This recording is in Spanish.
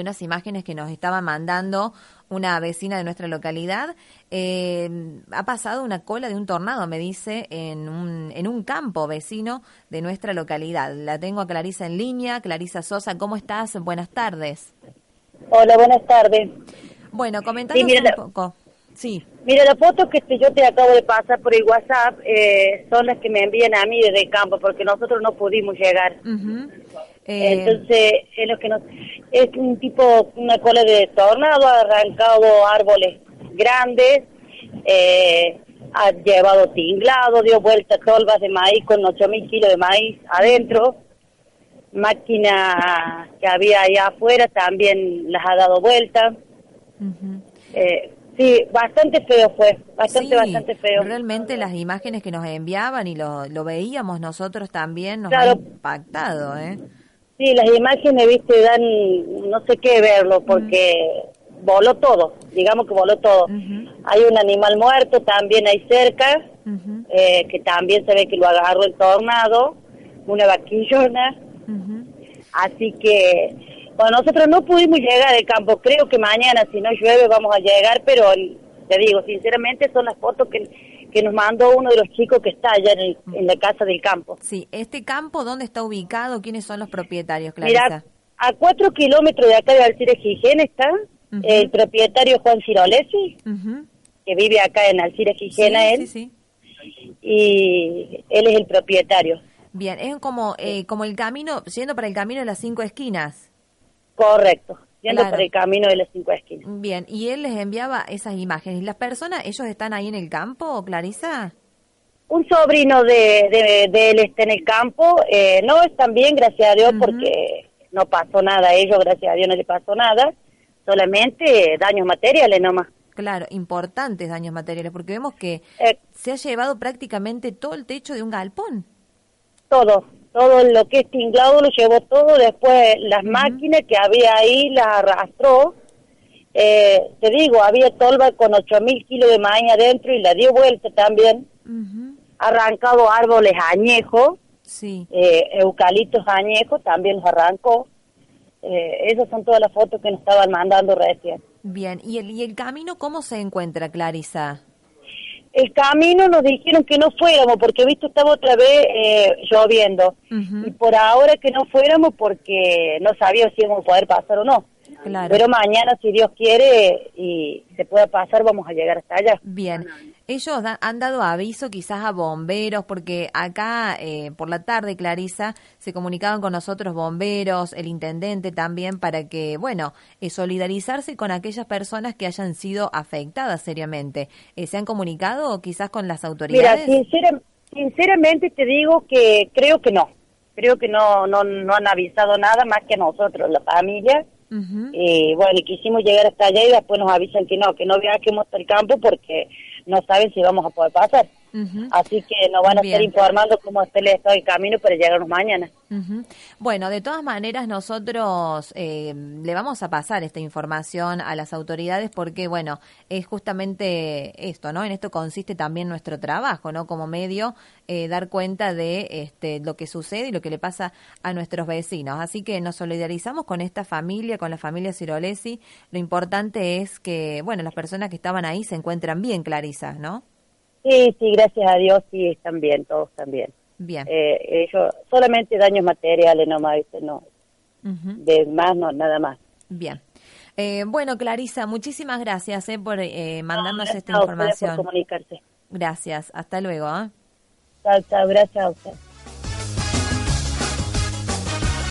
unas imágenes que nos estaba mandando una vecina de nuestra localidad. Eh, ha pasado una cola de un tornado, me dice, en un, en un campo vecino de nuestra localidad. La tengo a Clarisa en línea. Clarisa Sosa, ¿cómo estás? Buenas tardes. Hola, buenas tardes. Bueno, comentanos un poco. Sí. Mira, las fotos que yo te acabo de pasar por el WhatsApp eh, son las que me envían a mí desde el campo, porque nosotros no pudimos llegar. Eh, Entonces, es lo que nos, es un tipo, una cola de tornado, ha arrancado árboles grandes, eh, ha llevado tinglado, dio vueltas tolvas de maíz con 8.000 kilos de maíz adentro, máquina que había allá afuera también las ha dado vuelta. eh, sí, bastante feo fue, bastante, bastante feo. Realmente las imágenes que nos enviaban y lo, lo veíamos nosotros también nos han impactado, ¿eh? Sí, las imágenes, viste, dan no sé qué verlo porque voló todo, digamos que voló todo. Hay un animal muerto también ahí cerca, eh, que también se ve que lo agarró el tornado, una vaquillona. Así que, bueno, nosotros no pudimos llegar al campo, creo que mañana si no llueve vamos a llegar, pero te digo, sinceramente son las fotos que que nos mandó uno de los chicos que está allá en, la casa del campo. Sí, ¿este campo dónde está ubicado? ¿Quiénes son los propietarios, Clarisa? Mira, a cuatro kilómetros de acá de Alcire Gijena está el propietario Juan Cirolesi, que vive acá en Alcire Gijena él. Sí, sí. Y él es el propietario. Bien, es como, eh, como el camino, yendo para el camino de las cinco esquinas. Correcto yendo por el camino de las cinco esquinas. Bien, y él les enviaba esas imágenes. ¿Y las personas, ellos están ahí en el campo, Clarisa? Un sobrino de, de, él está en el campo. Eh, no están bien, gracias a Dios, porque no pasó nada a ellos, gracias a Dios no le pasó nada. Solamente daños materiales nomás. Claro, importantes daños materiales, porque vemos que eh, se ha llevado prácticamente todo el techo de un galpón. Todo, todo lo que es tinglado lo llevó todo, después las máquinas que había ahí las arrastró. Eh, te digo, había tolva con ocho mil kilos de maíz adentro y la dio vuelta también. Arrancado árboles añejos, sí. eh, eucaliptos añejos, también los arrancó. Eh, esas son todas las fotos que nos estaban mandando recién. Bien, ¿y el, y el camino cómo se encuentra, Clarisa? El camino nos dijeron que no fuéramos porque visto estaba otra vez eh, lloviendo y por ahora que no fuéramos porque no sabíamos si íbamos a poder pasar o no. Pero mañana, si Dios quiere y se pueda pasar, vamos a llegar hasta allá. Bien. Ellos han dado aviso quizás a bomberos, porque acá eh, por la tarde, Clarisa, se comunicaban con nosotros bomberos, el intendente también, para que, bueno, eh, solidarizarse con aquellas personas que hayan sido afectadas seriamente. Eh, ¿Se han comunicado quizás con las autoridades? Mira, sinceramente te digo que creo que no. Creo que no, no, no han avisado nada más que a nosotros, la familia y bueno, quisimos llegar hasta allá y después nos avisan que no, que no viajemos hasta el campo porque no saben si vamos a poder pasar. Así que nos van a estar informando cómo está el estado del camino para llegarnos mañana. Bueno, de todas maneras nosotros eh, le vamos a pasar esta información a las autoridades porque, bueno, es justamente esto, ¿no? En esto consiste también nuestro trabajo, ¿no? Como medio, eh, dar cuenta de este, lo que sucede y lo que le pasa a nuestros vecinos. Así que nos solidarizamos con esta familia, con la familia Cirolesi. Lo importante es que, bueno, las personas que estaban ahí se encuentran bien, Clarisa, ¿no? Sí, sí, gracias a Dios, sí, están bien, todos están bien. Bien. Eh, ellos, solamente daños materiales nomás, no. De más, no, nada más. Bien. Eh, bueno, Clarisa, muchísimas gracias eh, por eh, mandarnos esta información. Por comunicarse. Gracias, hasta luego. Chao, chao, gracias a usted.